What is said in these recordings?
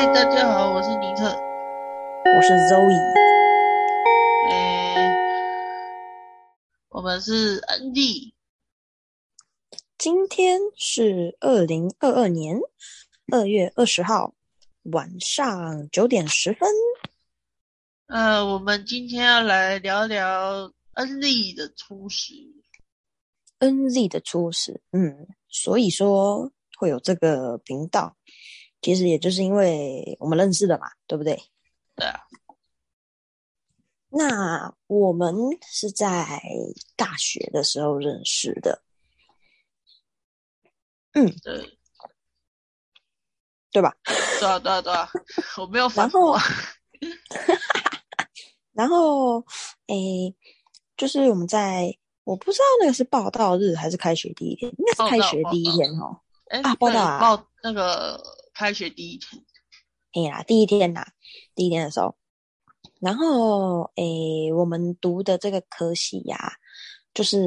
嘿，大家好，我是尼克，我是 Zoe。哎，我们是 ND。今天是二零二二年二月二十号晚上九点十分。呃，我们今天要来聊聊 NZ 的初始。NZ 的初始，嗯，所以说会有这个频道，其实也就是因为我们认识的嘛，对不对？对啊。那我们是在大学的时候认识的，嗯，对，对吧？对啊，对啊，对啊，我没有反驳。然后，诶，就是我们在，我不知道那个是报道日还是开学第一天，应该是开学第一天哦。哎，啊，报道啊，报那个开学第一天。哎呀，第一天呐，第一天的时候。然后，诶，我们读的这个科系呀、啊，就是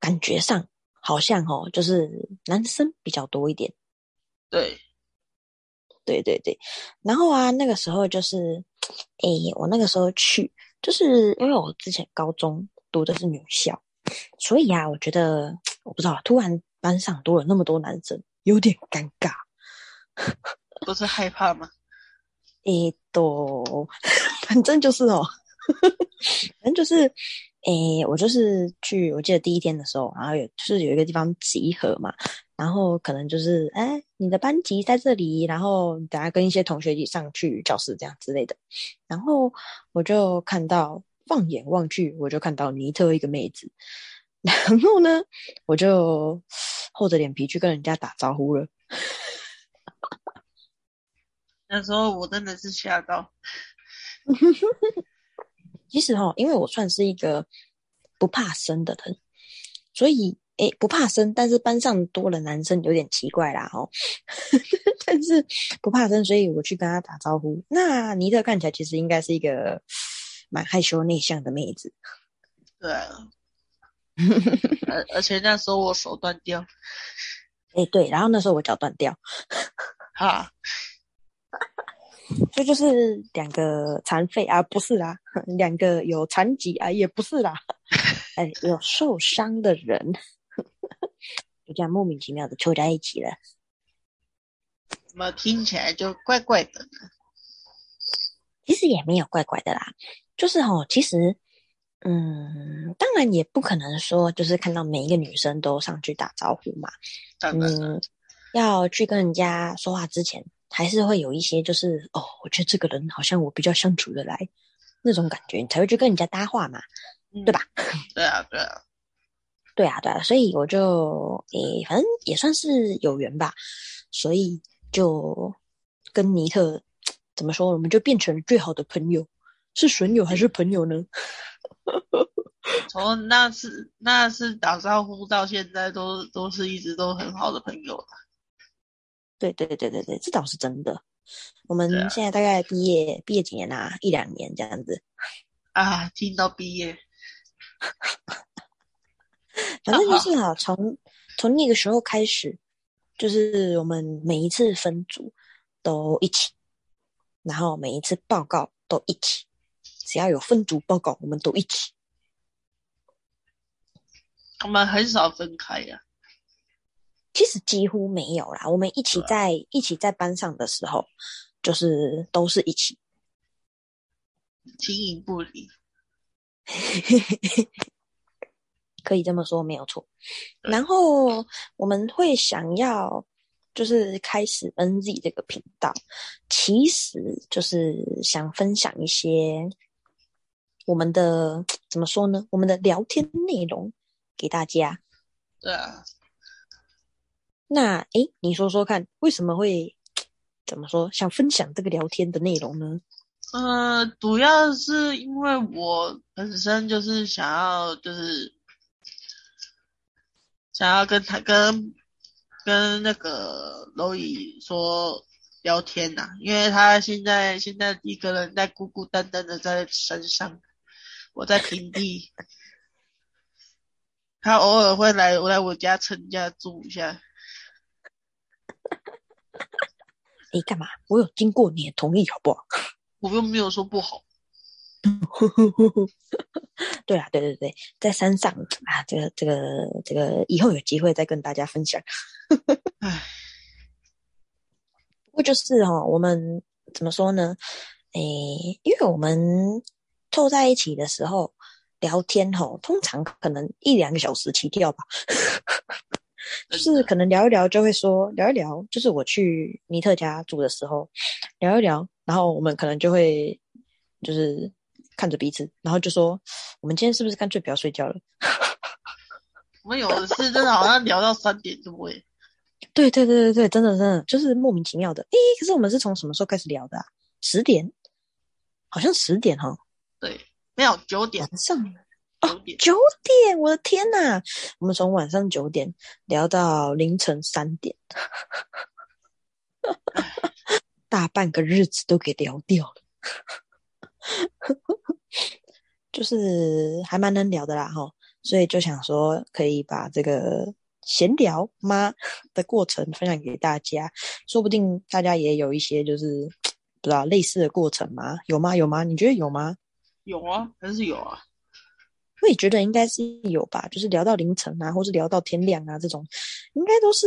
感觉上好像哦，就是男生比较多一点。对，对对对。然后啊，那个时候就是，诶，我那个时候去，就是因为我之前高中读的是女校，所以啊，我觉得 我不知道，突然班上多了那么多男生，有点尴尬。不是害怕吗？诶，都，反正就是哦，反正就是，诶，我就是去，我记得第一天的时候，然后有就是有一个地方集合嘛，然后可能就是，哎，你的班级在这里，然后等下跟一些同学一起上去教室这样之类的，然后我就看到，放眼望去，我就看到尼特一个妹子，然后呢，我就厚着脸皮去跟人家打招呼了。那时候我真的是吓到。其实哈，因为我算是一个不怕生的人，所以诶不怕生，但是班上多了男生有点奇怪啦哦。但是不怕生，所以我去跟他打招呼。那尼特看起来其实应该是一个蛮害羞内向的妹子。对啊。而而且那时候我手断掉。诶对，然后那时候我脚断掉。哈。这就，就是两个残废啊，不是啦，两个有残疾啊，也不是啦，哎，有受伤的人，就这样莫名其妙的凑在一起了。怎么听起来就怪怪的呢？其实也没有怪怪的啦，就是哦，其实，嗯，当然也不可能说，就是看到每一个女生都上去打招呼嘛，嗯，要去跟人家说话之前。还是会有一些，就是哦，我觉得这个人好像我比较相处得来，那种感觉，你才会去跟人家搭话嘛，嗯、对吧？对啊，对啊，对啊，对啊，所以我就诶，反正也算是有缘吧，所以就跟尼特怎么说，我们就变成最好的朋友，是损友还是朋友呢？从那次那次打招呼到现在都，都都是一直都很好的朋友。对对对对对，这倒是真的。我们现在大概毕业、啊、毕业几年啊？一两年这样子啊，听到毕业，反正就是啊，从从那个时候开始，就是我们每一次分组都一起，然后每一次报告都一起，只要有分组报告，我们都一起。我们很少分开呀、啊。其实几乎没有啦，我们一起在一起在班上的时候，就是都是一起，形影不离，可以这么说没有错。然后我们会想要就是开始 NZ 这个频道，其实就是想分享一些我们的怎么说呢？我们的聊天内容给大家。对啊。那诶，你说说看，为什么会怎么说想分享这个聊天的内容呢？呃，主要是因为我本身就是想要，就是想要跟他跟跟那个蝼蚁说聊天呐、因为他现在现在一个人在孤孤单单的在山上，我在平地，他偶尔会来我来我家蹭家住一下。你干嘛？我有经过你的同意，好不好？我又没有说不好。对啊，对对对，在山上啊，这个这个这个，以后有机会再跟大家分享。唉，不过就是哦，我们怎么说呢？诶，因为我们凑在一起的时候聊天吼，通常可能一两个小时起跳吧。就是可能聊一聊就会说聊一聊，就是我去尼特家住的时候聊一聊，然后我们可能就会就是。看着彼此，然后就说：“我们今天是不是干脆不要睡觉了？” 我们有的是真的，好像聊到三点多耶。对对对对对，真的真的就是莫名其妙的。诶，可是我们是从什么时候开始聊的啊？十点？好像十点哈。对，没有九点。晚上哦，九点！我的天呐，我们从晚上九点聊到凌晨三点，大半个日子都给聊掉了。就是还蛮能聊的啦，哈，所以就想说可以把这个闲聊吗的过程分享给大家，说不定大家也有一些就是不知道类似的过程吗？有吗？有吗？你觉得有吗？有啊，还是有啊。我也觉得应该是有吧，就是聊到凌晨啊，或是聊到天亮啊，这种应该都是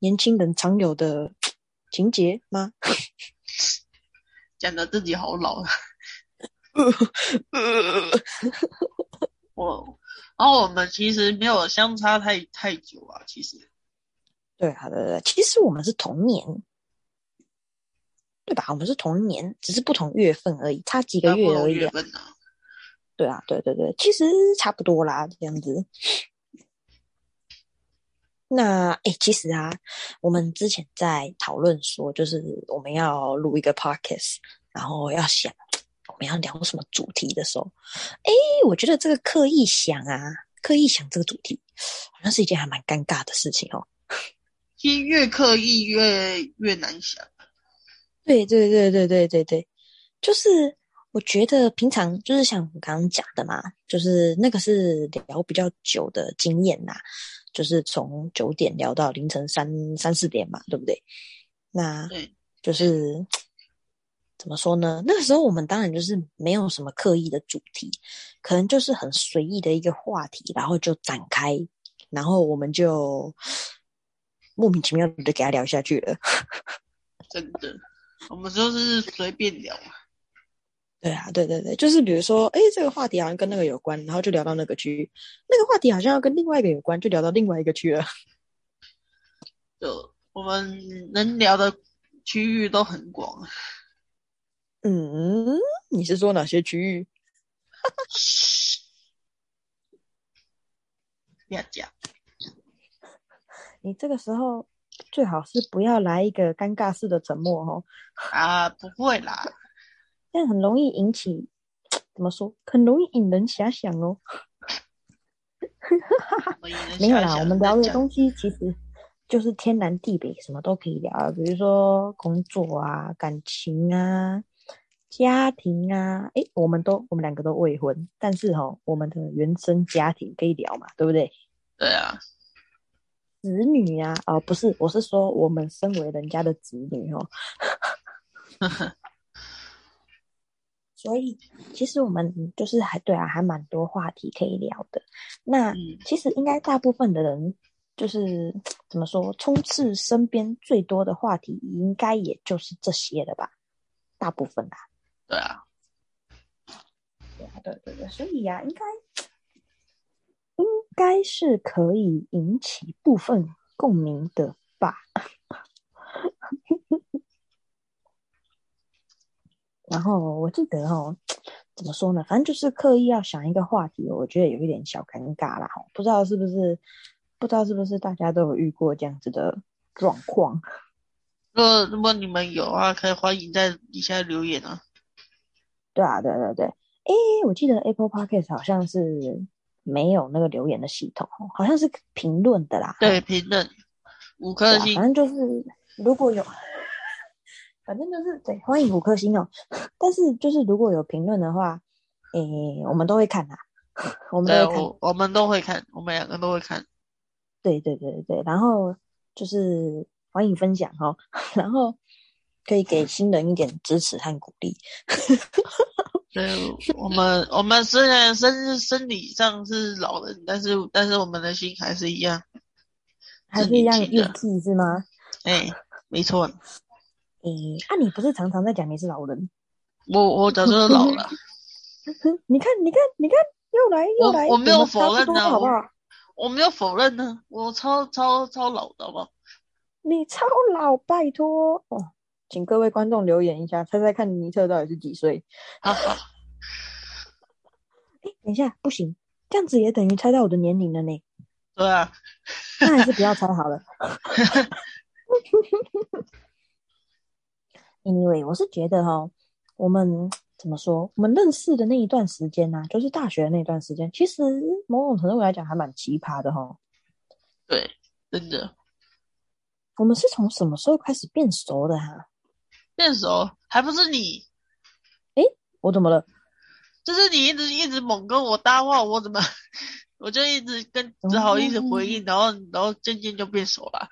年轻人常有的情节吗？讲得自己好老啊。我，然后我们其实没有相差太太久啊，其实。对啊，对对，其实我们是同年，对吧？我们是同年，只是不同月份而已，差几个月而已啊。对啊，对对对，其实差不多啦，这样子。那哎，其实啊，我们之前在讨论说，就是我们要录一个 podcast，然后要想。我们要聊什么主题的时候，哎，我觉得这个刻意想啊，刻意想这个主题，好像是一件还蛮尴尬的事情哦。其实越刻意越越难想。对对对对对对对，就是我觉得平常就是像我刚刚讲的嘛，就是那个是聊比较久的经验呐，就是从九点聊到凌晨三三四点嘛，对不对？那就是。怎么说呢？那个时候我们当然就是没有什么刻意的主题，可能就是很随意的一个话题，然后就展开，然后我们就 莫名其妙的就给他聊下去了。真的，我们就是随便聊。对啊，对对对，就是比如说，哎，这个话题好像跟那个有关，然后就聊到那个区；那个话题好像要跟另外一个有关，就聊到另外一个区了。就我们能聊的区域都很广。嗯，你是说哪些区域？不要讲。你这个时候最好是不要来一个尴尬式的沉默哦。啊，不会啦，这样很容易引起，怎么说？很容易引人遐想哦。没有啦，我们聊的东西其实就是天南地北，什么都可以聊，比如说工作啊、感情啊。家庭啊，诶，我们都我们两个都未婚，但是哦，我们的原生家庭可以聊嘛，对不对？对啊，子女啊，哦，不是，我是说我们身为人家的子女哦，所以其实我们就是还对啊，还蛮多话题可以聊的。那、嗯、其实应该大部分的人就是怎么说，充斥身边最多的话题，应该也就是这些了吧？大部分吧。对啊，对啊，对对对，所以呀、啊，应该应该是可以引起部分共鸣的吧。然后我记得哦，怎么说呢？反正就是刻意要想一个话题，我觉得有一点小尴尬啦。不知道是不是，不知道是不是大家都有遇过这样子的状况。呃，如果你们有啊，可以欢迎在底下留言啊。对啊，对对对，哎，我记得 Apple Podcast 好像是没有那个留言的系统，好像是评论的啦。对，评论五颗星，反正就是如果有，反正就是对，欢迎五颗星哦。但是就是如果有评论的话，诶，我们都会看啊，我们都会看，我，我们都会看，我们两个都会看。对对对对，然后就是欢迎分享哦，然后。可以给新人一点支持和鼓励。对，我们，我们虽然身身体上是老人，但是但是我们的心还是一样，还是一样幼稚是吗？哎，没错。哎，啊，你不是常常在讲你是老人？我我早就老了。你看，你看，你看，又来又来。我，我没有否认呢，好不好？我，我没有否认呢，我超超超老的，好不好？你超老，拜托哦，请各位观众留言一下，猜猜看尼特到底是几岁？哈哈。哎，等一下，不行，这样子也等于猜到我的年龄了呢。对啊，那还是不要猜好了。Anyway，我是觉得哈，我们怎么说？我们认识的那一段时间呢、啊，就是大学的那段时间，其实某种程度来讲还蛮奇葩的哈。对，真的。我们是从什么时候开始变熟的哈、啊？变熟还不是你？诶，我怎么了？就是你一直一直猛跟我搭话，我怎么 我就一直跟只好一直回应，嗯、然后然后渐渐就变熟了。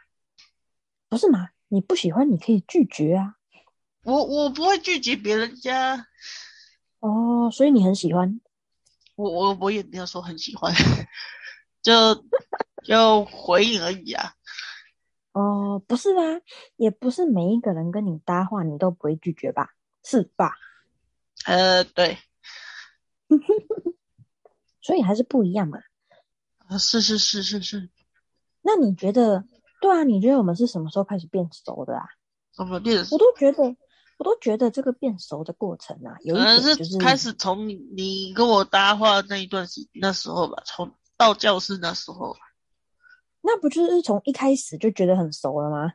不是嘛？你不喜欢你可以拒绝啊。我我不会拒绝别人家。哦，所以你很喜欢？我我我也没有说很喜欢，就就回应而已啊。哦，不是吧？也不是每一个人跟你搭话，你都不会拒绝吧？是吧？呃，对。所以还是不一样嘛。啊，是是是是是。那你觉得？对啊，你觉得我们是什么时候开始变熟的啊？什么变？我都觉得，我都觉得这个变熟的过程啊，有一点就是，是开始从你跟我搭话那一段时那时候吧，从到教室那时候。那不就是从一开始就觉得很熟了吗？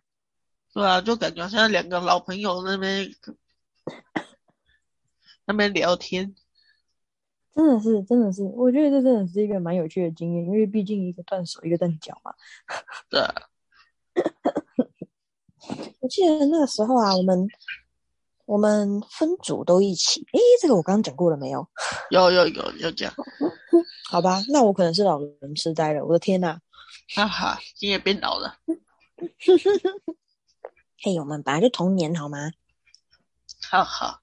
对啊，就感觉好像两个老朋友那边那边聊天，真的是，真的是，我觉得这真的是一个蛮有趣的经验，因为毕竟一个断手，一个断脚嘛。对啊。我记得那个时候啊，我们我们分组都一起。诶，这个我刚刚讲过了没有？有有有有讲。好吧，那我可能是老人痴呆了。我的天呐！哈哈，你也变老了。嘿，我们本来就同年好吗？哈哈，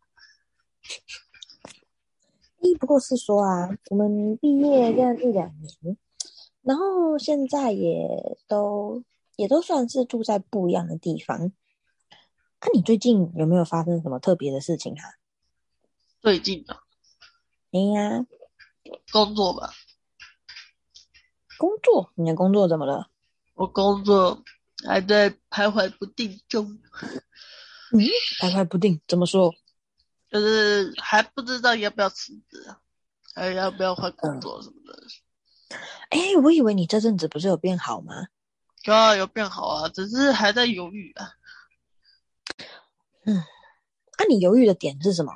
一，不过是说啊，我们毕业这样一两年，然后现在也都。也都算是住在不一样的地方。那、啊、你最近有没有发生什么特别的事情啊？最近啊，哎呀，工作吧。工作？你的工作怎么了？我工作还在徘徊不定中。嗯，徘徊不定，怎么说？就是还不知道要不要辞职啊，还要不要换工作什么的。哎、嗯，我以为你这阵子不是有变好吗？有啊，有变好啊，只是还在犹豫啊。嗯，那、啊、你犹豫的点是什么？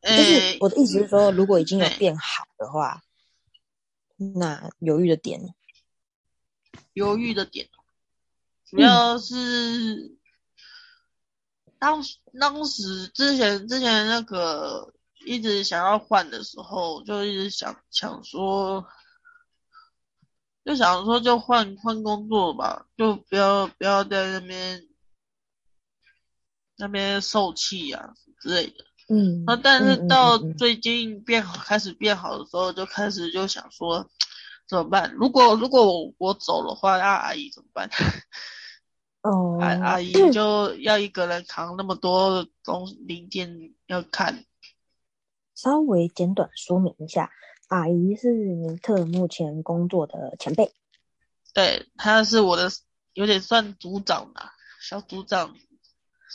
欸、就是我的意思是说，如果已经有变好的话，欸、那犹豫的点，犹豫的点，主要是、嗯、当时当时之前之前那个一直想要换的时候，就一直想想说。就想说就换换工作吧，就不要不要在那边那边受气啊之类的。嗯，那但是到最近变好，嗯嗯嗯嗯，开始变好的时候，就开始就想说怎么办？如果如果我我走的话，那阿姨怎么办？哦，阿阿姨就要一个人扛那么多东零件要看。稍微简短说明一下。阿姨是尼特目前工作的前辈，对，他是我的有点算组长吧，小组长，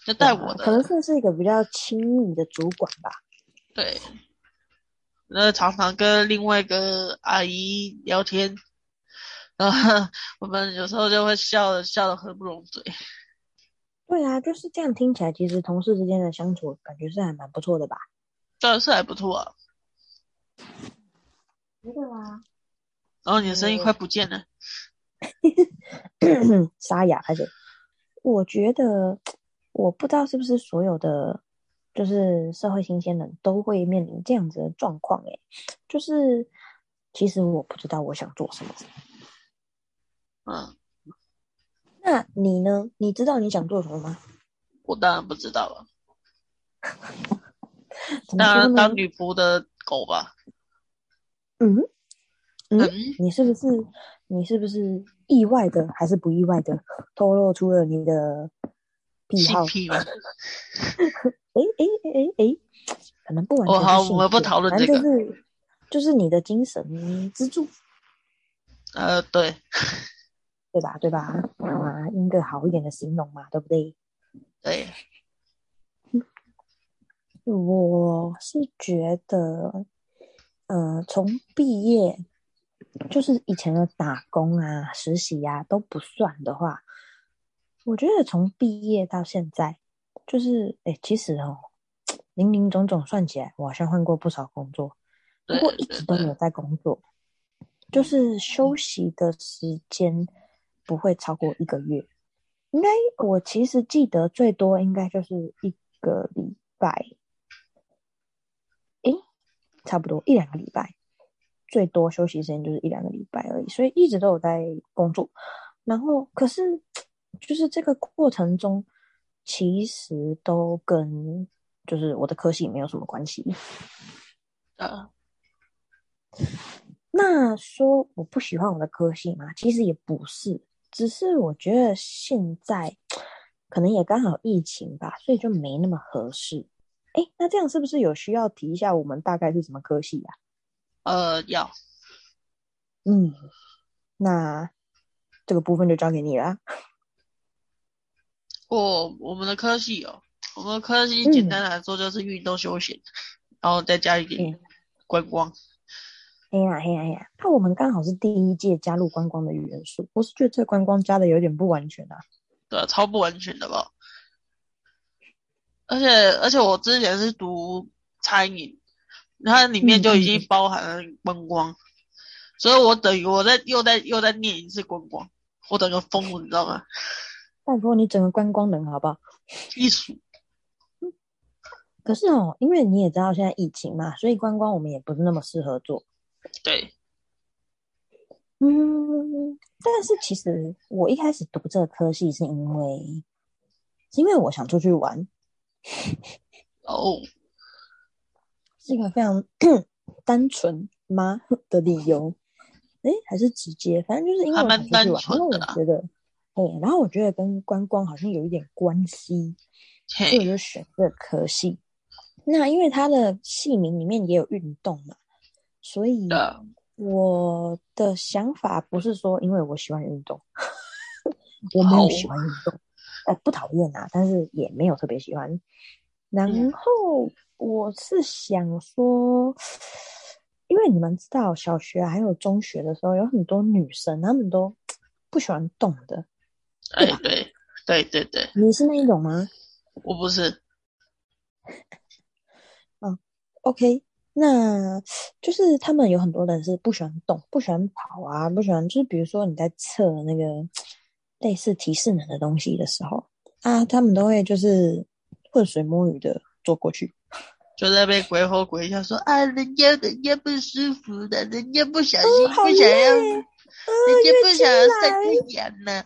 就带我的，可能算是一个比较亲密的主管吧。对，那常常跟另外一个阿姨聊天，然后我们有时候就会笑的笑的合不拢嘴。对啊，就是这样听起来，其实同事之间的相处感觉是还蛮不错的吧？对，是还不错啊。觉得啦，然后你的声音快不见了，沙 哑，而且我觉得，我不知道是不是所有的就是社会新鲜人都会面临这样子的状况，诶，就是其实我不知道我想做什么。嗯，那你呢？你知道你想做什么吗？我当然不知道了。当然当女仆的狗吧。嗯嗯，嗯，你是不是你是不是意外的还是不意外的透露出了你的癖好？癖吗？哎哎哎哎哎，可能不完全。我好，我们不讨论这个。就是就是你的精神支柱。呃，对。对吧？对吧？啊，用个好一点的形容嘛，对不对？对。我是觉得，呃，从毕业，就是以前的打工啊、实习啊都不算的话，我觉得从毕业到现在，就是，哎，其实哦，零零总总算起来，我好像换过不少工作，不过一直都有在工作，就是休息的时间。不会超过一个月，应该我其实记得最多应该就是一个礼拜，诶，差不多一两个礼拜，最多休息时间就是一两个礼拜而已，所以一直都有在工作。然后，可是就是这个过程中，其实都跟就是我的科系没有什么关系。啊，那说我不喜欢我的科系吗？其实也不是。只是我觉得现在可能也刚好疫情吧，所以就没那么合适。哎，那这样是不是有需要提一下我们大概是什么科系呀？呃，要。嗯，那这个部分就交给你了。我我们的科系哦，我们的科系简单来说就是运动休闲，嗯、然后再加一点观光。嗯哎呀哎呀哎呀！那我们刚好是第一届加入观光的元素，我是觉得这观光加的有点不完全啊。对啊，超不完全的吧？而且而且我之前是读餐饮，它里面就已经包含了观光，嗯、所以我等于我在又在又在念一次观光，我等个疯了，你知道吗？拜托你整个观光人好不好？艺术。可是哦，因为你也知道现在疫情嘛，所以观光我们也不是那么适合做。对，嗯，但是其实我一开始读这个科系是因为，是因为我想出去玩，哦，是一个非常 单纯吗 的理由？诶，还是直接，反正就是因为我想出去玩，然后我觉得，哎，然后我觉得跟观光好像有一点关系，所以我就选这个科系。那因为它的系名里面也有运动嘛。所以我的想法不是说，因为我喜欢运动，我没有喜欢运动，呃，不讨厌啊，但是也没有特别喜欢。然后我是想说，因为你们知道，小学还有中学的时候，有很多女生，她们都不喜欢动的。对吧？对对对对，你是那一种吗？我不是。嗯，OK。那就是他们有很多人是不喜欢动，不喜欢跑啊，不喜欢就是比如说你在测那个 类似提示能的东西的时候啊，他们都会就是浑水摸鱼的坐过去，就在那边鬼吼鬼叫说啊，人家人家不舒服的，人家不小心、嗯、不想要，嗯、人家不想要晒太阳呢。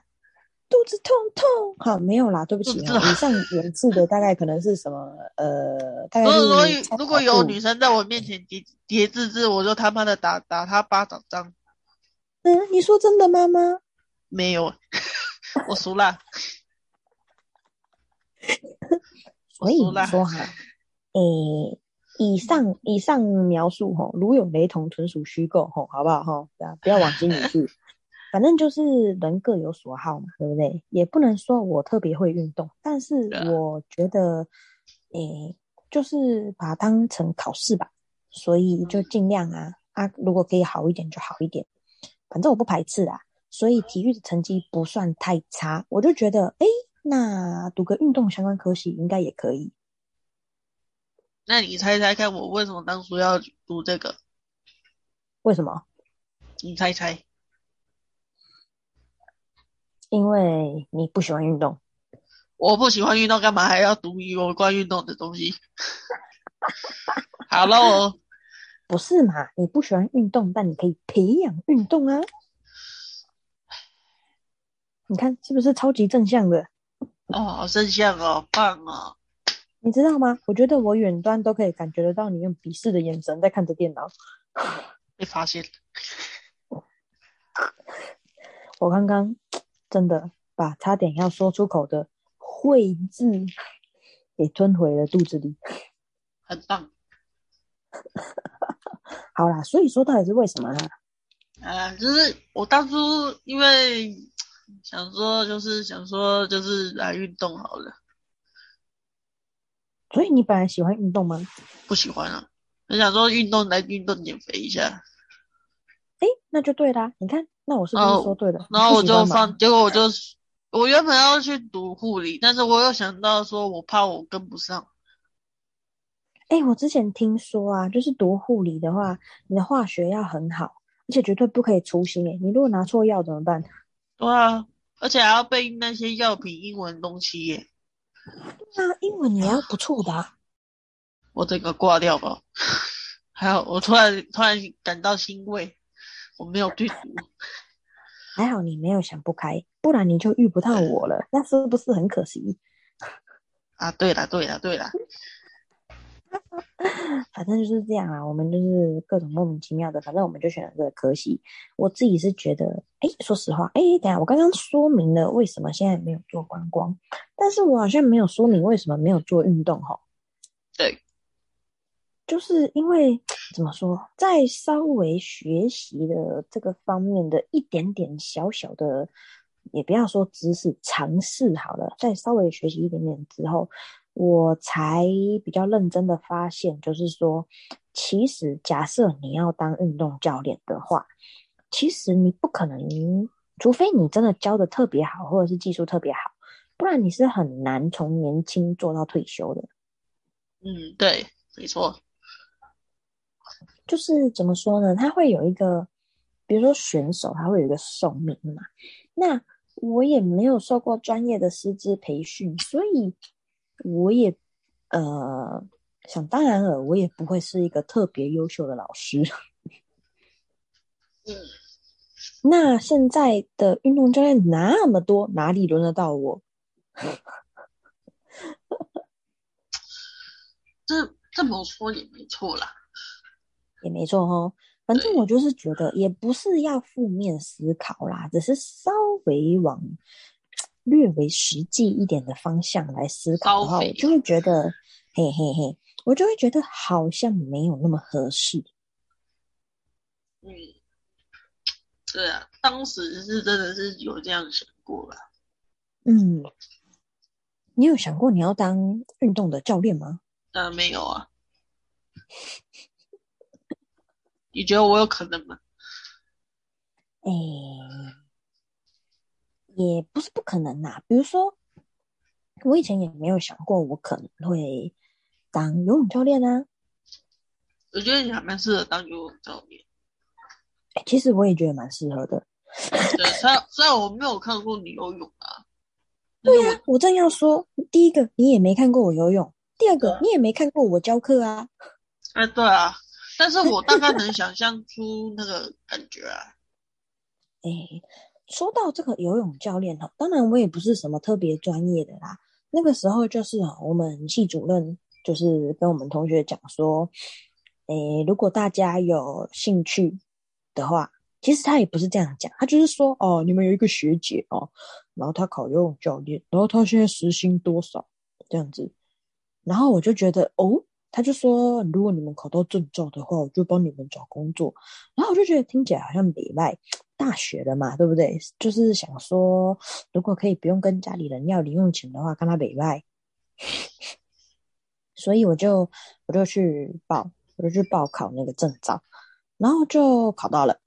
肚子痛痛，好，没有啦，对不起。以上言字的大概可能是什么？呃，大概是。如果如果有女生在我面前叠叠字字，我就他妈的打打她巴掌仗。嗯，你说真的吗？妈？没有，我输了。所以说哈，诶、欸，以上以上描述吼，如有雷同，纯属虚构吼，好不好吼？不要往心里去。反正就是人各有所好嘛，对不对？也不能说我特别会运动，但是我觉得，诶、欸，就是把它当成考试吧，所以就尽量啊啊，如果可以好一点就好一点，反正我不排斥啊。所以体育的成绩不算太差，我就觉得，哎、欸，那读个运动相关科系应该也可以。那你猜猜看，我为什么当初要读这个？为什么？你猜猜。因为你不喜欢运动，我不喜欢运动，干嘛还要读有关运动的东西？好喽，不是嘛？你不喜欢运动，但你可以培养运动啊！你看是不是超级正向的？哦，好正向哦，棒哦！你知道吗？我觉得我远端都可以感觉得到你用鄙视的眼神在看着电脑。被发现。我刚刚真的把差点要说出口的“会”字给吞回了肚子里，很棒。好啦，所以说到底是为什么呢？啊，就是我当初因为想说，就是想说，就是来运动好了。所以你本来喜欢运动吗？不喜欢啊，我想说运动来运动减肥一下。哎，那就对啦。你看，那我是不是说对了？然后我就放，结果我就我原本要去读护理，但是我又想到说，我怕我跟不上。哎，我之前听说啊，就是读护理的话，你的化学要很好。而且绝对不可以粗心诶！你如果拿错药怎么办？对啊，而且还要背那些药品英文东西耶。对啊，英文你要不错的啊。我这个挂掉吧。还有，我突然突然感到欣慰，我没有对读。还好你没有想不开，不然你就遇不到我了，那是不是很可惜？啊，对了对了对了。反正就是这样啊，我们就是各种莫名其妙的，反正我们就选了这个科系。我自己是觉得，哎，说实话，哎，等下我刚刚说明了为什么现在没有做观光，但是我好像没有说明为什么没有做运动哈。对，就是因为怎么说，在稍微学习的这个方面的一点点小小的，也不要说知识尝试好了，在稍微学习一点点之后。我才比较认真的发现，就是说，其实假设你要当运动教练的话，其实你不可能，除非你真的教的特别好，或者是技术特别好，不然你是很难从年轻做到退休的。嗯，对，没错。就是怎么说呢？他会有一个，比如说选手，他会有一个寿命嘛。那我也没有受过专业的师资培训，所以。我也，呃，想当然了，我也不会是一个特别优秀的老师。嗯，那现在的运动教练那么多，哪里轮得到我？这这么说也没错啦，也没错哦。反正我就是觉得，也不是要负面思考啦，只是稍微往。略为实际一点的方向来思考的话，我就会觉得，嘿嘿嘿，我就会觉得好像没有那么合适。嗯，对啊，当时是真的是有这样想过了。嗯，你有想过你要当运动的教练吗？呃，没有啊。你觉得我有可能吗？哎、欸。也不是不可能呐，比如说，我以前也没有想过我可能会当游泳教练啊。我觉得你还蛮适合当游泳教练。其实我也觉得蛮适合的。对，虽然虽然我没有看过你游泳啊。对呀、啊，我正要说，第一个你也没看过我游泳，第二个你也没看过我教课啊。哎，对啊，但是我大概能想象出那个感觉啊。哎。说到这个游泳教练哈，当然我也不是什么特别专业的啦。那个时候就是，我们系主任就是跟我们同学讲说，诶，如果大家有兴趣的话，其实他也不是这样讲，他就是说哦，你们有一个学姐哦，然后他考游泳教练，然后他现在时薪多少这样子，然后我就觉得哦。他就说，如果你们考到证照的话，我就帮你们找工作。然后我就觉得听起来好像美外大学的嘛，对不对？就是想说，如果可以不用跟家里人要零用钱的话，跟他美外。所以我就我就去报，我就去报考那个证照，然后就考到了。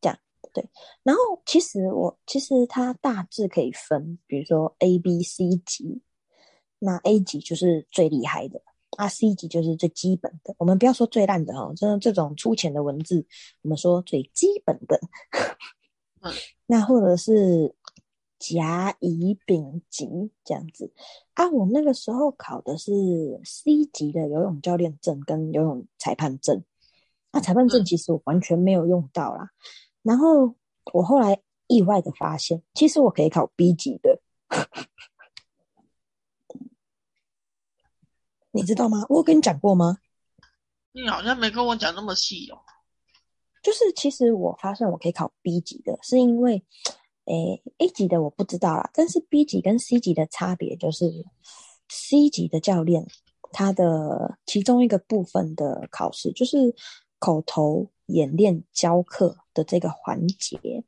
这样对。然后其实我其实它大致可以分，比如说 A、B、C 级，那 A 级就是最厉害的。啊，C 级就是最基本的，我们不要说最烂的哦，真的这种粗浅的文字，我们说最基本的。嗯，那或者是甲、乙、丙级这样子啊。我那个时候考的是 C 级的游泳教练证跟游泳裁判证，那裁判证其实我完全没有用到啦。然后我后来意外的发现，其实我可以考 B 级的。你知道吗？我有跟你讲过吗？你好像没跟我讲那么细哦。就是其实我发现我可以考 B 级的，是因为，诶，A 级的我不知道啦，但是 B 级跟 C 级的差别就是，C 级的教练他的其中一个部分的考试就是口头演练教课的这个环节。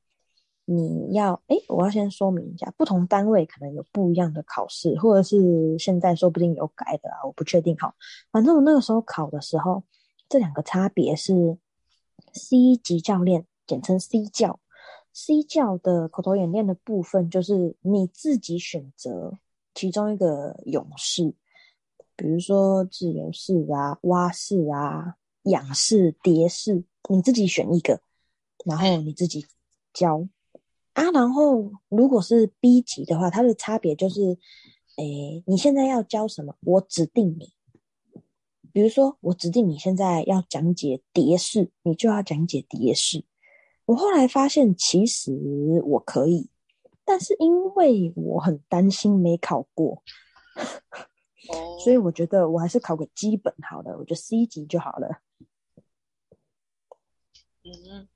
你要诶，我要先说明一下，不同单位可能有不一样的考试，或者是现在说不定有改的啊，我不确定。哈，反正我那个时候考的时候，这两个差别是，C 级教练简称 C 教，C 教的口头演练的部分就是你自己选择其中一个勇士，比如说自由式啊、蛙式啊、仰式、蝶式，你自己选一个，然后你自己教。啊，然后如果是 B 级的话，它的差别就是，诶，你现在要教什么？我指定你，比如说我指定你现在要讲解蝶式，你就要讲解蝶式。我后来发现，其实我可以，但是因为我很担心没考过，所以我觉得我还是考个基本好了，我觉得 C 级就好了。嗯。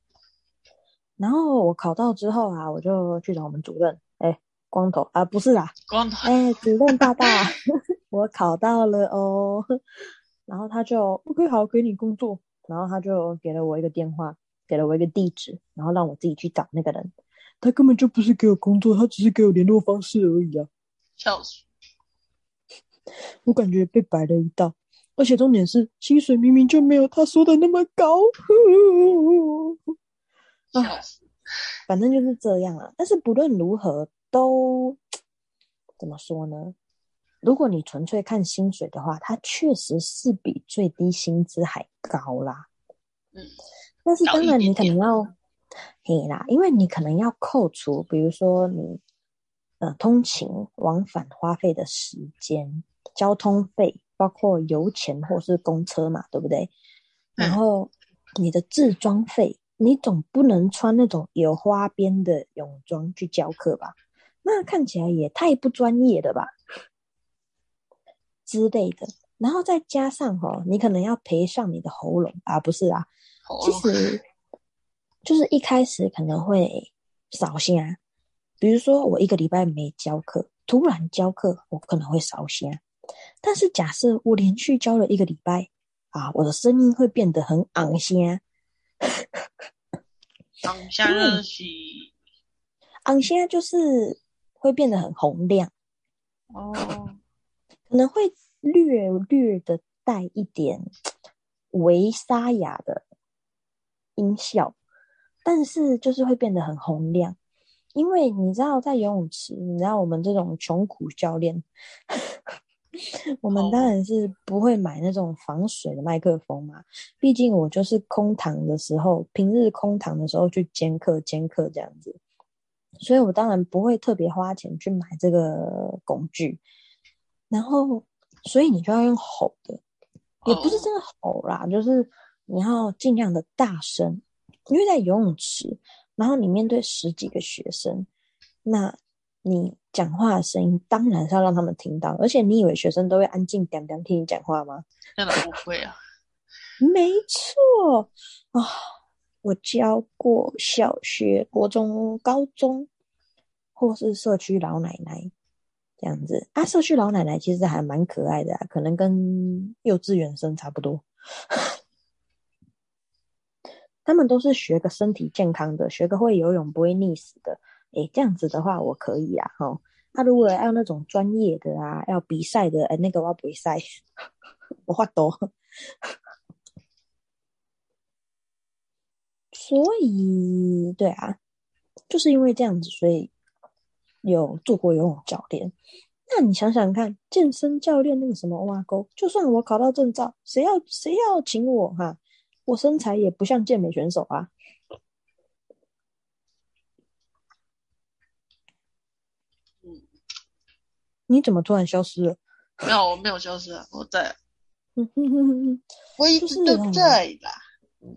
然后我考到之后啊，我就去找我们主任，哎，光头啊，不是啦，光头，哎，主任大大，我考到了哦。然后他就 OK，好，给你工作。然后他就给了我一个电话，给了我一个地址，然后让我自己去找那个人。他根本就不是给我工作，他只是给我联络方式而已啊。笑死！我感觉被摆了一道，而且重点是薪水明明就没有他说的那么高。啊，反正就是这样啊。但是不论如何，都 怎么说呢？如果你纯粹看薪水的话，它确实是比最低薪资还高啦。嗯，但是当然你可能要，嘿啦，因为你可能要扣除，比如说你呃通勤往返花费的时间、交通费，包括油钱或是公车嘛，对不对？然后你的自装费。你总不能穿那种有花边的泳装去教课吧？那看起来也太不专业了吧之类的。然后再加上哦，你可能要赔上你的喉咙啊，不是啊？其实就是一开始可能会烧声，比如说我一个礼拜没教课，突然教课，我可能会烧声。但是假设我连续教了一个礼拜啊，我的声音会变得很昂声。昂下热气，昂现在就是会变得很洪亮。哦，可能会略略的带一点微沙哑的音效，但是就是会变得很洪亮，因为你知道在游泳池，你知道我们这种穷苦教练。我们当然是不会买那种防水的麦克风嘛，毕竟我就是空堂的时候，平日空堂的时候去兼课兼课这样子，所以我当然不会特别花钱去买这个工具。然后，所以你就要用吼的，也不是真的吼啦，就是你要尽量的大声，因为在游泳池，然后你面对十几个学生，那。你讲话的声音当然是要让他们听到，而且你以为学生都会安静点点听你讲话吗？当然不会啊。没错啊，我教过小学、国中、高中，或是社区老奶奶这样子啊。社区老奶奶其实还蛮可爱的啊，可能跟幼稚园生差不多。他们都是学个身体健康的，学个会游泳不会溺死的。哎，这样子的话我可以啊，哈。那如果要那种专业的啊，要比赛的，哎，那个我不会赛，我话多。所以，对啊，就是因为这样子，所以有做过游泳教练。那你想想看，健身教练那个什么挖沟，就算我考到证照，谁要谁要请我哈？我身材也不像健美选手啊。你怎么突然消失了？没有，我没有消失啊，我在。嗯哼哼哼，我一直都在啦。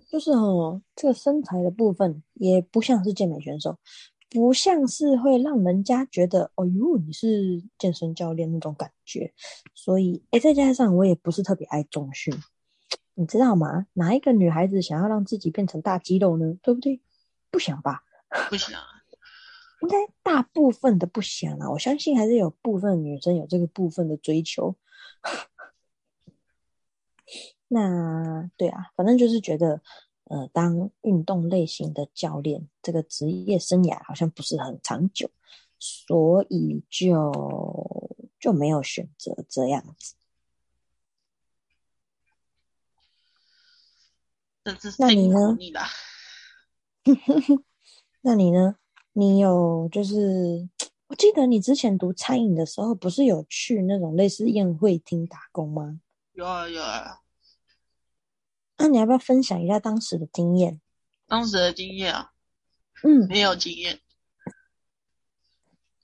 就是哦，这个身材的部分也不像是健美选手，不像是会让人家觉得，哦哟，你是健身教练那种感觉。所以，哎，再加上我也不是特别爱重训，你知道吗？哪一个女孩子想要让自己变成大肌肉呢？对不对？不想吧？不想。应该大部分的不想啊，我相信还是有部分女生有这个部分的追求。那对啊，反正就是觉得，呃，当运动类型的教练，这个职业生涯好像不是很长久，所以就就没有选择这样子。那你呢？那你呢？你有就是，我记得你之前读餐饮的时候，不是有去那种类似宴会厅打工吗？有啊有啊。那你要不要分享一下当时的经验？当时的经验啊，嗯，没有经验，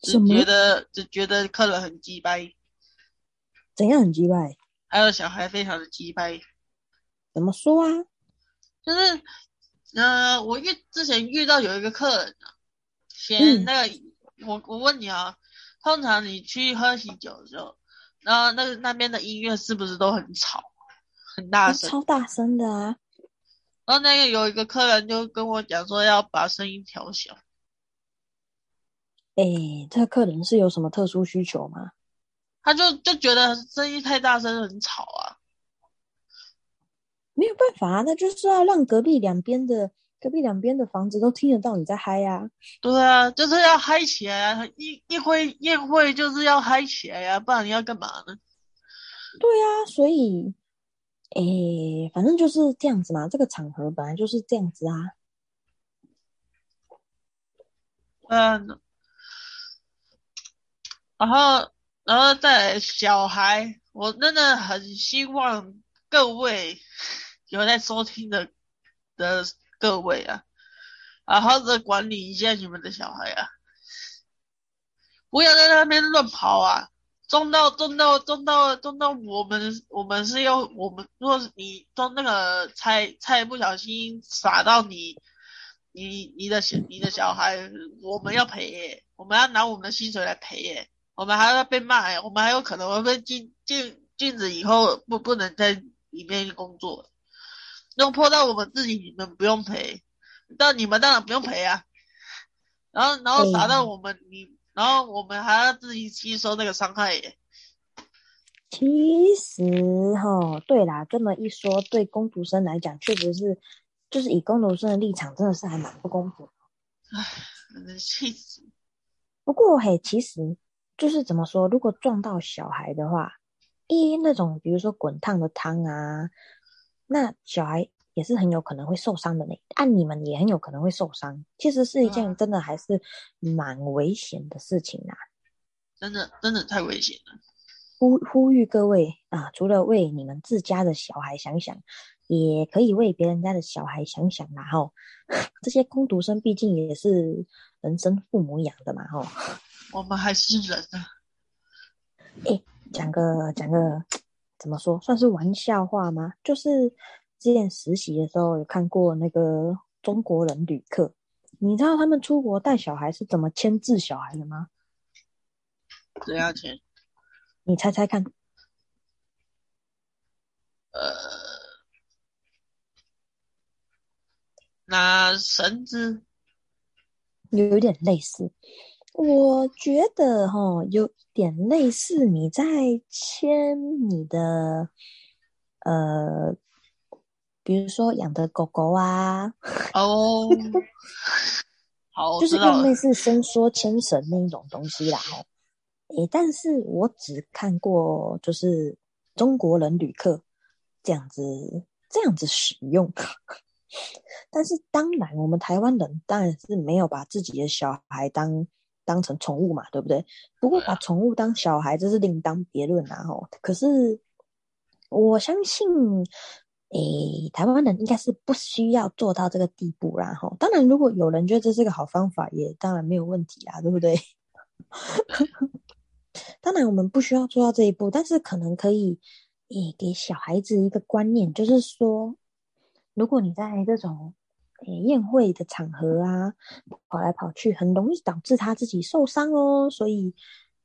只觉得只觉得客人很鸡掰。怎样很鸡掰？还有小孩非常的鸡掰。怎么说啊？就是，呃，我遇之前遇到有一个客人啊。先那个，嗯、我我问你啊，通常你去喝喜酒的时候，然后那个那边的音乐是不是都很吵，很大声？超大声的啊！然后那个有一个客人就跟我讲说要把声音调小。哎，这个客人是有什么特殊需求吗？他就就觉得声音太大声很吵啊。没有办法啊，那就是要让隔壁两边的。隔壁两边的房子都听得到你在嗨呀、啊，对啊，就是要嗨起来啊！一一会宴会就是要嗨起来呀、啊，不然你要干嘛呢？对啊，所以，诶，反正就是这样子嘛。这个场合本来就是这样子啊。嗯，然后，然后再来小孩，我真的很希望各位 有在收听的的。各位啊，好好的管理一下你们的小孩啊，不要在那边乱跑啊！撞到撞到撞到撞到我们，我们是要我们，如果你撞那个菜菜不小心洒到你，你你的小你的小孩，我们要赔耶，我们要拿我们的薪水来赔耶，我们还要被骂耶，我们还有可能会被禁禁禁止以后不不能在里面工作。弄破到我们自己，你们不用赔，但你们当然不用赔啊。然后，然后洒到我们，你、嗯，然后我们还要自己吸收那个伤害耶。其实哈，对啦，这么一说，对工读生来讲，确实是，就是以工读生的立场，真的是还蛮不公平。唉，真气死。不过嘿，其实就是怎么说，如果撞到小孩的话，一那种比如说滚烫的汤啊。那小孩也是很有可能会受伤的呢，按你们也很有可能会受伤，其实是一件真的还是蛮危险的事情啊！真的真的太危险了。呼呼吁各位啊，除了为你们自家的小孩想想，也可以为别人家的小孩想想啦吼。这些工读生毕竟也是人生父母养的嘛吼。我们还是人啊。哎，讲个讲个。怎么说，算是玩笑话吗？就是之前实习的时候有看过那个中国人旅客，你知道他们出国带小孩是怎么签字小孩的吗？怎样签？你猜猜看。呃，拿绳子，有点类似。我觉得哦，有点类似你在牵你的，呃，比如说养的狗狗啊，哦，好，就是用类似伸缩牵绳那一种东西啦。诶，但是我只看过就是中国人旅客这样子这样子使用，但是当然我们台湾人当然是没有把自己的小孩当。当成宠物嘛，对不对？不过把宠物当小孩，这是另当别论啦。吼，可是我相信，诶，台湾人应该是不需要做到这个地步啦。吼，当然，如果有人觉得这是个好方法，也当然没有问题啦，对不对？当然，我们不需要做到这一步，但是可能可以，诶，给小孩子一个观念，就是说，如果你在这种诶宴会的场合啊，跑来跑去，很容易导致他自己受伤哦。所以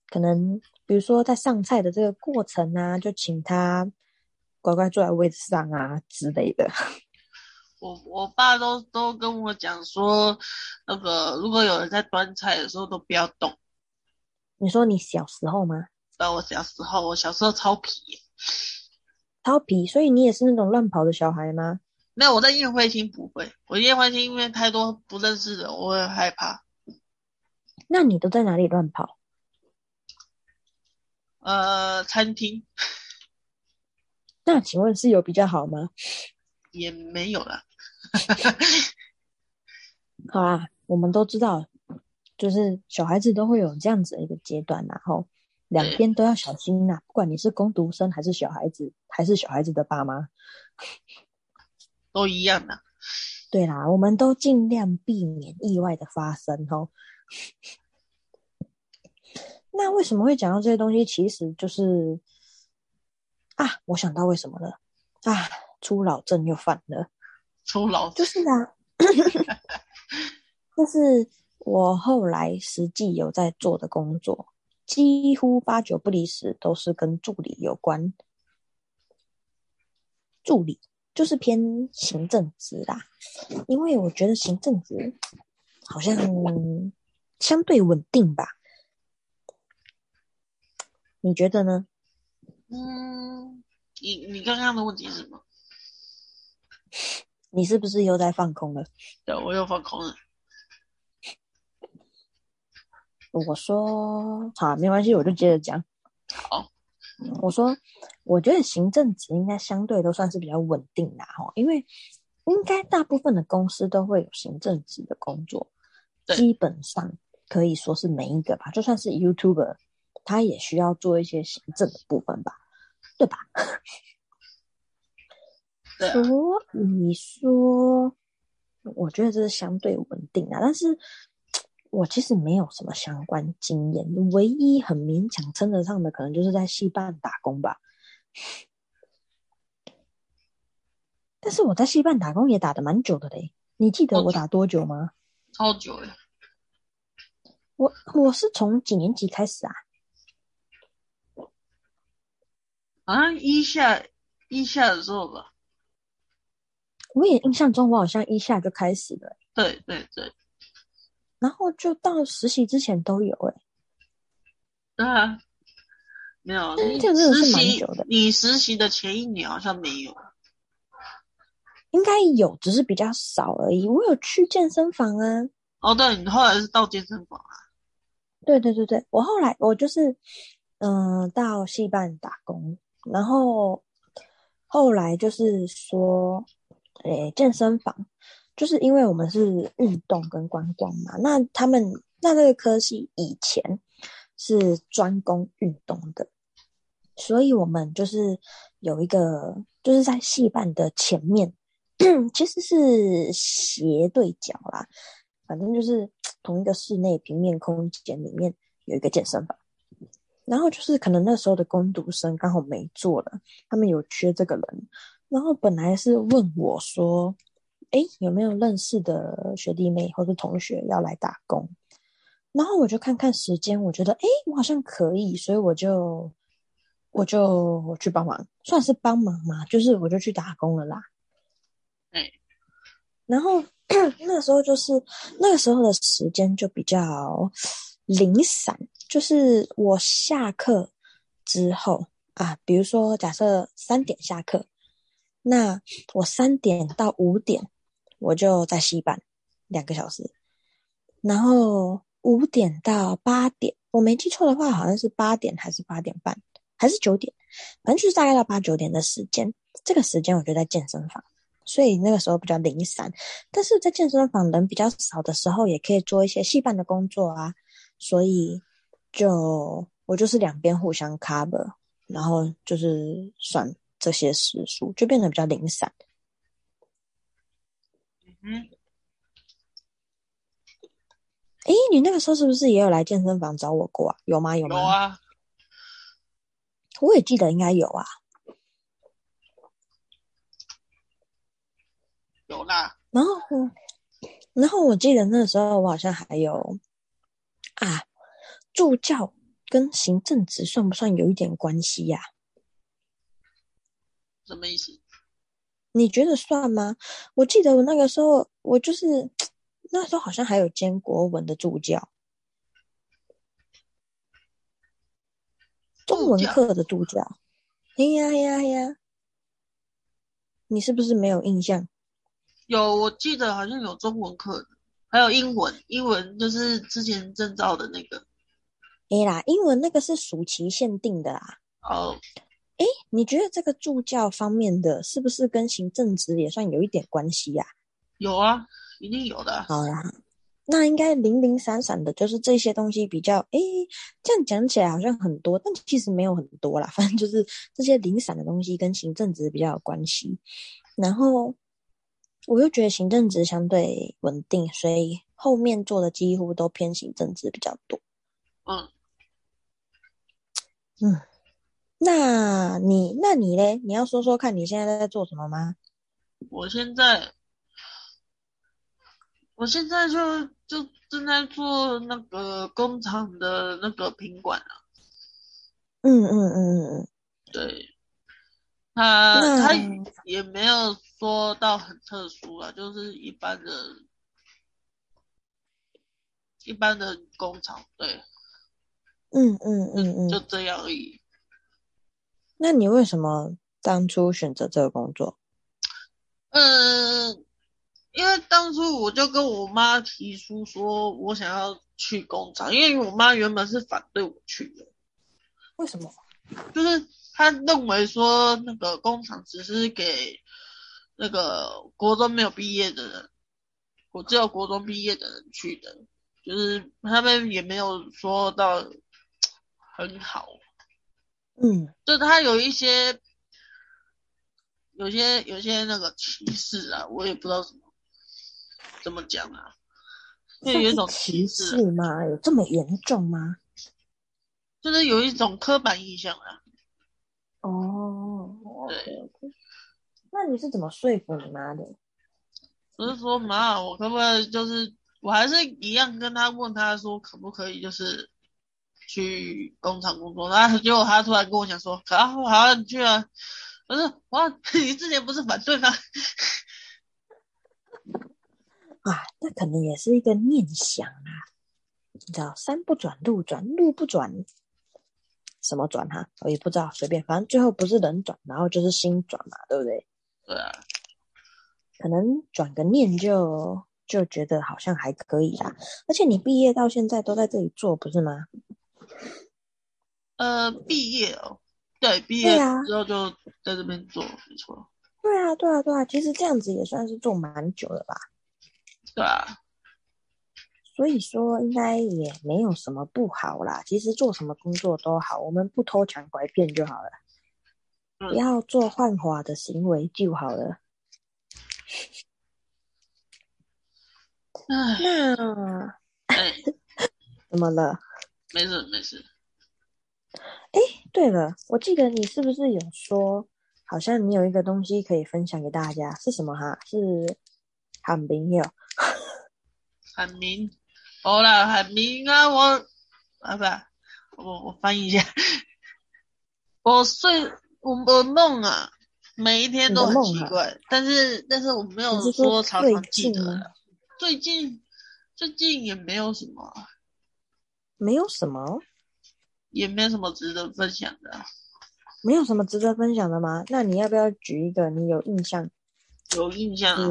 可能比如说在上菜的这个过程啊，就请他乖乖坐在位置上啊之类的。我我爸都都跟我讲说，那个如果有人在端菜的时候都不要动。你说你小时候吗？在我小时候，我小时候超皮，超皮，所以你也是那种乱跑的小孩吗？没有，我在宴会厅不会，我宴会厅因为太多不认识的，我会害怕。那你都在哪里乱跑？呃，餐厅。那请问是有比较好吗？也没有了。好啊，我们都知道，就是小孩子都会有这样子的一个阶段，然后两边都要小心呐。不管你是工读生还是小孩子，还是小孩子的爸妈，都一样的。对啦，我们都尽量避免意外的发生哦。那为什么会讲到这些东西？其实就是啊，我想到为什么了啊，初老症又犯了。初老就是啊，就是我后来实际有在做的工作，几乎八九不离十都是跟助理有关。助理就是偏行政职啦，因为我觉得行政职好像相对稳定吧。你觉得呢？嗯，你你刚刚的问题是什么？你是不是又在放空了？对，我又放空了。我说好，没关系，我就接着讲。好，我说，我觉得行政职应该相对都算是比较稳定的哈，因为应该大部分的公司都会有行政职的工作，基本上可以说是每一个吧，就算是 YouTuber，他也需要做一些行政的部分吧，对吧？对啊、所以说，我觉得这是相对稳定的，但是我其实没有什么相关经验，唯一很勉强称得上的，可能就是在戏办打工吧。但是我在戏办打工也打得蛮久的嘞，你记得我打多久吗？超久嘞。我我是从几年级开始啊？啊，一下一下的时候吧。我也印象中，我好像一下就开始了。对对对，然后就到实习之前都有哎。对啊，没有。实习你实习的前一年好像没有。应该有，只是比较少而已。我有去健身房啊。哦，对，你后来是到健身房啊？对对对对，我后来我就是嗯、呃、到戏办打工，然后后来就是说。诶，健身房就是因为我们是运动跟观光嘛，那他们那这个科系以前是专攻运动的，所以我们就是有一个就是在戏办的前面，其实是斜对角啦，反正就是 同一个室内平面空间里面有一个健身房，然后就是可能那时候的工读生刚好没做了，他们有缺这个人。然后本来是问我说：“哎，有没有认识的学弟妹或者同学要来打工？”然后我就看看时间，我觉得哎，我好像可以，所以我就我就去帮忙，算是帮忙嘛，就是我就去打工了啦。嗯，然后 那时候就是那个时候的时间就比较零散，就是我下课之后啊，比如说假设三点下课。那我三点到五点，我就在戏班两个小时，然后五点到八点，我没记错的话，好像是八点还是八点半，还是九点，反正就是大概到八九点的时间。这个时间我就在健身房，所以那个时候比较零散。但是在健身房人比较少的时候，也可以做一些戏班的工作啊，所以就我就是两边互相 cover，然后就是算。这些时数就变得比较零散。嗯，哎，你那个时候是不是也有来健身房找我过啊？有吗？有吗？有啊，我也记得应该有啊。有啦。然后，然后我记得那时候我好像还有啊，助教跟行政职算不算有一点关系呀？什么意思？你觉得算吗？我记得我那个时候，我就是那时候好像还有兼国文的助教，中文课的助教。哎呀哎呀哎呀！你是不是没有印象？有，我记得好像有中文课，还有英文。英文就是之前证照的那个。哎啦，英文那个是暑期限定的啦。哦。哎，你觉得这个助教方面的是不是跟行政职也算有一点关系呀？有啊，一定有的。好啦，那应该零零散散的，就是这些东西比较。哎，这样讲起来好像很多，但其实没有很多啦。反正就是这些零散的东西跟行政职比较有关系。然后我又觉得行政职相对稳定，所以后面做的几乎都偏行政职比较多。嗯嗯。那你，那你嘞？你要说说看你现在在做什么吗？我现在，我现在就就正在做那个工厂的那个品管啊。嗯嗯嗯嗯，对，他他也没有说到很特殊啊，就是一般的，一般的工厂，对。嗯嗯嗯嗯，就这样而已。那你为什么当初选择这个工作？嗯，因为当初我就跟我妈提出说，我想要去工厂，因为我妈原本是反对我去的。为什么？就是她认为说，那个工厂只是给那个国中没有毕业的人，我只有国中毕业的人去的，就是他们也没有说到很好。嗯，就他有一些，有些有些那个歧视啊，我也不知道怎么怎么讲啊，就有一种歧视，是吗？有这么严重吗？就是有一种刻板印象啊。哦，对。Okay, okay. 那你是怎么说服你妈的？不是说妈，我可不可以就是，我还是一样跟他问他说，可不可以就是。去工厂工作，然后结果他突然跟我讲说：“啊，我，好，像去啊。”我说：“哇，你之前不是反对吗？” 啊，那可能也是一个念想啊。你知道，山不转路转，路不转，什么转哈？我也不知道，随便，反正最后不是人转，然后就是心转嘛，对不对？对啊。可能转个念就就觉得好像还可以啦。而且你毕业到现在都在这里做，不是吗？呃，毕业哦，对，毕业之后就在这边做，啊、没错。对啊，对啊，对啊，其实这样子也算是做蛮久了吧？对啊。所以说，应该也没有什么不好啦。其实做什么工作都好，我们不偷抢拐骗就好了，嗯、不要做犯法的行为就好了。唉那，哎，怎么了？没事，没事。哎，对了，我记得你是不是有说，好像你有一个东西可以分享给大家，是什么哈？是喊名哟。喊名，好了，喊名啊！我啊不，我我翻译一下。我睡，我我梦啊，每一天都很奇怪，啊、但是但是我没有说常常记得。最近最近也没有什么，没有什么。也没有什么值得分享的，没有什么值得分享的吗？那你要不要举一个你有印象？有印象啊，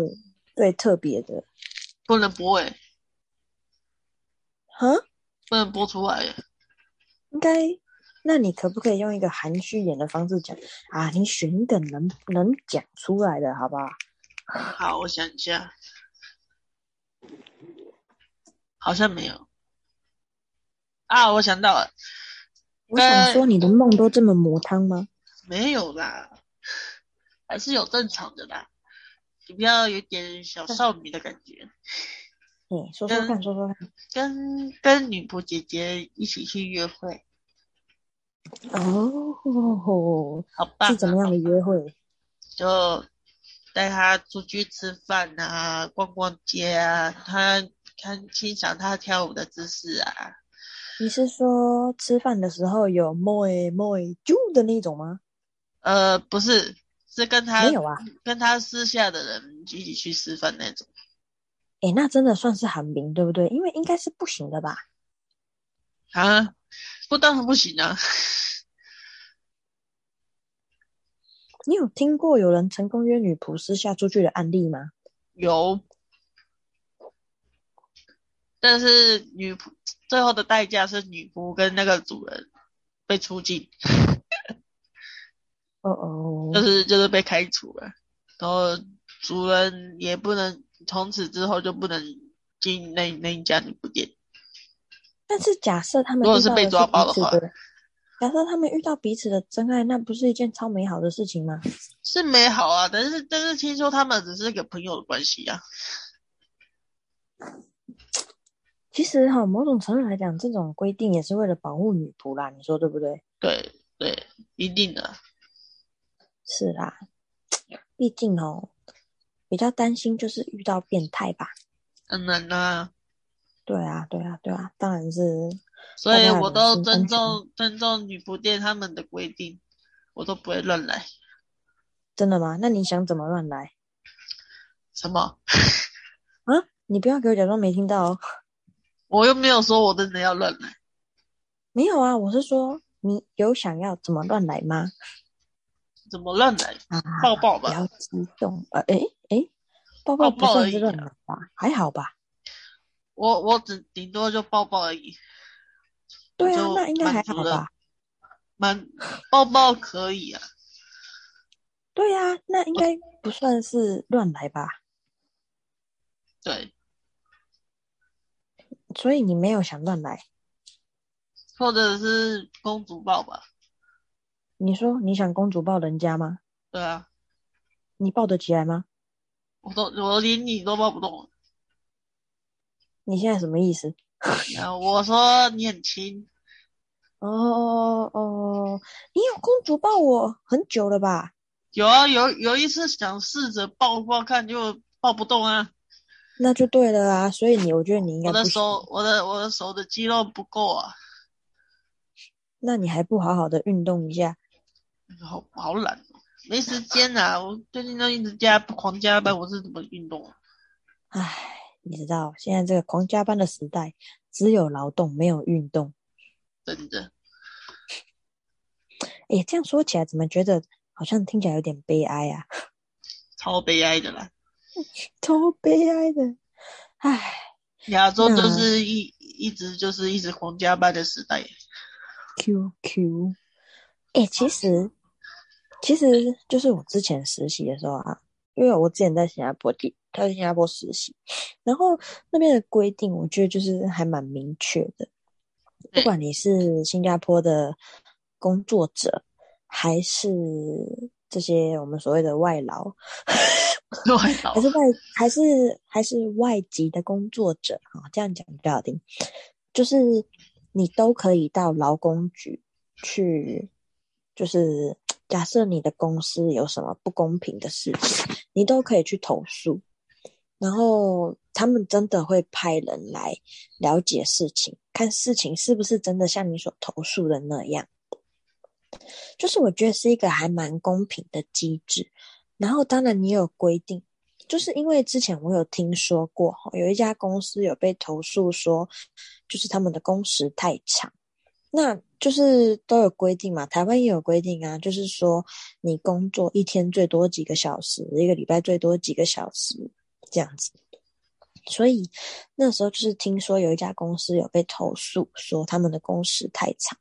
最特别的，不能播诶。哈？不能播出来耶。应该，那你可不可以用一个含蓄一点的方式讲啊？你选一个能能讲出来的，好不好？好，我想一下，好像没有。啊，我想到了。我想说，你的梦都这么魔汤吗？没有啦，还是有正常的啦。你不要有点小少女的感觉。嗯，说说看，说说看。跟跟女仆姐姐一起去约会。哦，好棒！啊，是怎么样的约会？就带她出去吃饭啊，逛逛街啊，她看欣赏她跳舞的姿势啊。你是说吃饭的时候有 moi moi 啾的那种吗？呃，不是，是跟他没有啊，跟他私下的人一起去吃饭那种。哎，那真的算是寒冰，对不对？因为应该是不行的吧？啊，不当然不行啊。你有听过有人成功约女仆私下出去的案例吗？有，但是女仆最后的代价是女仆跟那个主人被出境。哦哦，就是就是被开除了，然后主人也不能从此之后就不能进那那一家女仆店。但是假设他们如果是被抓包的话。假设他们遇到彼此的真爱，那不是一件超美好的事情吗？是美好啊，但是但是听说他们只是一个朋友的关系啊。其实哈，某种程度来讲，这种规定也是为了保护女仆啦，你说对不对？对对，一定的。是啦，毕竟哦，比较担心就是遇到变态吧。当然啦，对啊，对啊，对啊，当然是。所以我都尊重尊重女仆店他们的规定，我都不会乱来。真的吗？那你想怎么乱来？什么？啊？你不要给我假装没听到哦。我又没有说我真的要乱来。没有啊，我是说你有想要怎么乱来吗？怎么乱来？啊，抱抱吧。不要激动。呃，诶诶，抱抱不算是乱来吧？还好吧。我我只顶多就抱抱而已。对啊，那应该还好吧？满抱抱可以啊。对呀、啊，那应该不算是乱来吧？对。所以你没有想乱来，或者是公主抱吧？你说你想公主抱人家吗？对啊。你抱得起来吗？我都我连你都抱不动。你现在什么意思？啊，我说你很轻。哦哦，你有公主抱我很久了吧？有啊，有有一次想试着抱抱看，就抱不动啊。那就对了啊，所以你，我觉得你应该。我的手，我的我的手的肌肉不够啊。那你还不好好的运动一下？好好懒，没时间啊！我最近都一直加狂加班，我是怎么运动啊？唉。你知道现在这个狂加班的时代，只有劳动没有运动，真的。哎，这样说起来，怎么觉得好像听起来有点悲哀啊？超悲哀的啦，超悲哀的。唉，亚洲就是一一直就是一直狂加班的时代。QQ，哎，其实其实就是我之前实习的时候啊，因为我之前在新加坡地。他在新加坡实习，然后那边的规定，我觉得就是还蛮明确的。不管你是新加坡的工作者，还是这些我们所谓的外劳，外劳还是外还是还是外籍的工作者啊，这样讲比较好听。就是你都可以到劳工局去，就是假设你的公司有什么不公平的事情，你都可以去投诉。然后他们真的会派人来了解事情，看事情是不是真的像你所投诉的那样。就是我觉得是一个还蛮公平的机制。然后当然你有规定，就是因为之前我有听说过，有一家公司有被投诉说，就是他们的工时太长。那就是都有规定嘛，台湾也有规定啊，就是说你工作一天最多几个小时，一个礼拜最多几个小时。这样子，所以那时候就是听说有一家公司有被投诉，说他们的工时太长，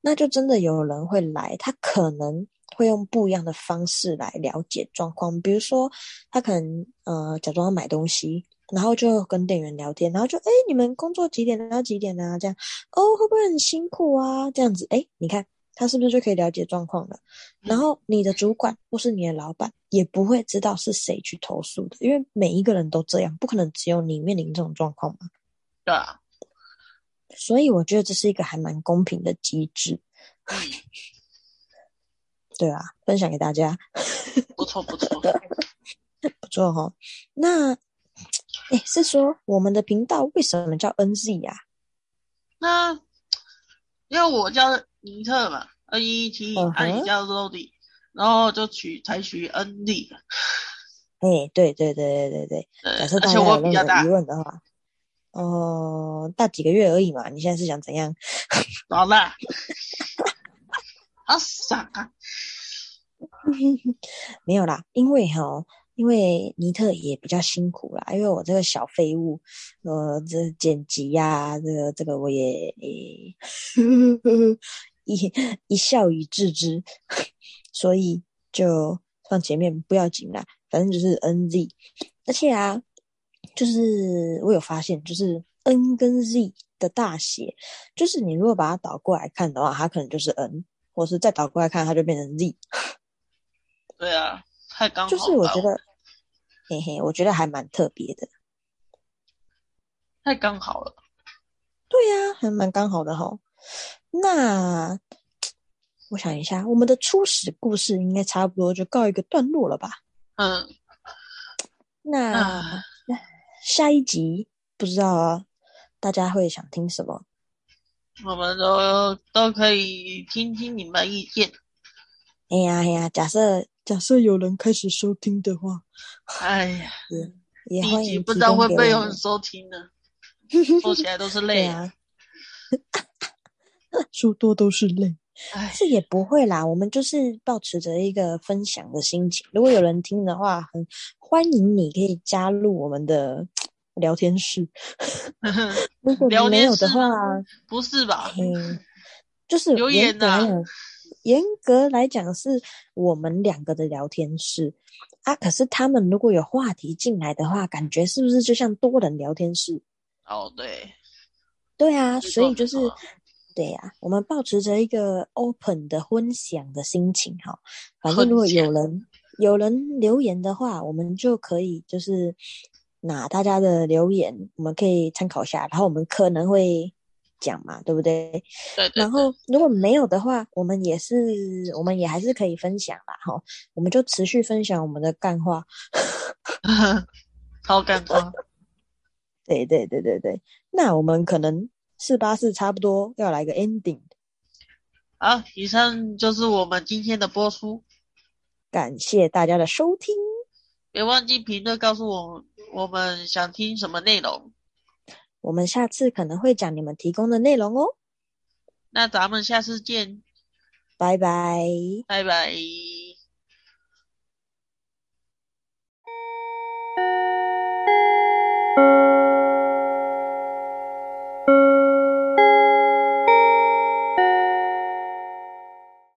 那就真的有人会来，他可能会用不一样的方式来了解状况，比如说他可能呃假装要买东西，然后就跟店员聊天，然后就哎你们工作几点到几点啊？这样哦会不会很辛苦啊？这样子哎你看。他是不是就可以了解状况了？然后你的主管或是你的老板也不会知道是谁去投诉的，因为每一个人都这样，不可能只有你面临这种状况嘛。对啊，所以我觉得这是一个还蛮公平的机制。对啊，分享给大家。不错不错。不错哈。那，哎，是说我们的频道为什么叫 NZ 呀？那因为我叫尼特嘛，N E T，啊，你叫 Lodi，然后就取采取 NZ。哎，对对对对对对。假设大家有任何疑问的话，哦、呃，大几个月而已嘛。你现在是想怎样？好了。好傻啊！没有啦，因为哈，因为尼特也比较辛苦啦，因为我这个小废物，呃，这剪辑呀，这个这个我也诶，一一笑以置之，所以就放前面不要紧啦，反正就是 NZ，而且啊，就是我有发现，就是 N 跟 Z 的大写，就是你如果把它倒过来看的话，它可能就是 N。或是再倒过来看，它就变成 Z。对啊，太刚好。就是我觉得，嘿嘿，我觉得还蛮特别的。太刚好了。对呀、啊，还蛮刚好的哈。那我想一下，我们的初始故事应该差不多就告一个段落了吧？嗯。那、啊、下一集不知道啊，大家会想听什么？我们都都可以听听你们意见。哎呀哎呀，假设假设有人开始收听的话，哎呀，也也欢迎。不知道会不会有人收听呢？说起来都是泪啊，说多都是泪。哎，这也不会啦，我们就是保持着一个分享的心情。如果有人听的话，很欢迎你可以加入我们的。聊天室，如果没有的话，不是吧？嗯，就是留言的。严格来讲，是我们两个的聊天室啊。可是他们如果有话题进来的话，感觉是不是就像多人聊天室？哦，对，对啊，所以就是对呀、啊。我们保持着一个 open 的分享的心情哈。反正如果有人有人留言的话，我们就可以就是。拿大家的留言我们可以参考一下，然后我们可能会讲嘛，对不对？对，对，对。然后如果没有的话，我们也是，我们也还是可以分享啦，哈。我们就持续分享我们的干话，超干话。对对对对对。那我们可能四八四差不多要来个 ending。好，以上就是我们今天的播出，感谢大家的收听，别忘记评论告诉我。我们想听什么内容？我们下次可能会讲你们提供的内容哦。那咱们下次见，拜拜，拜拜。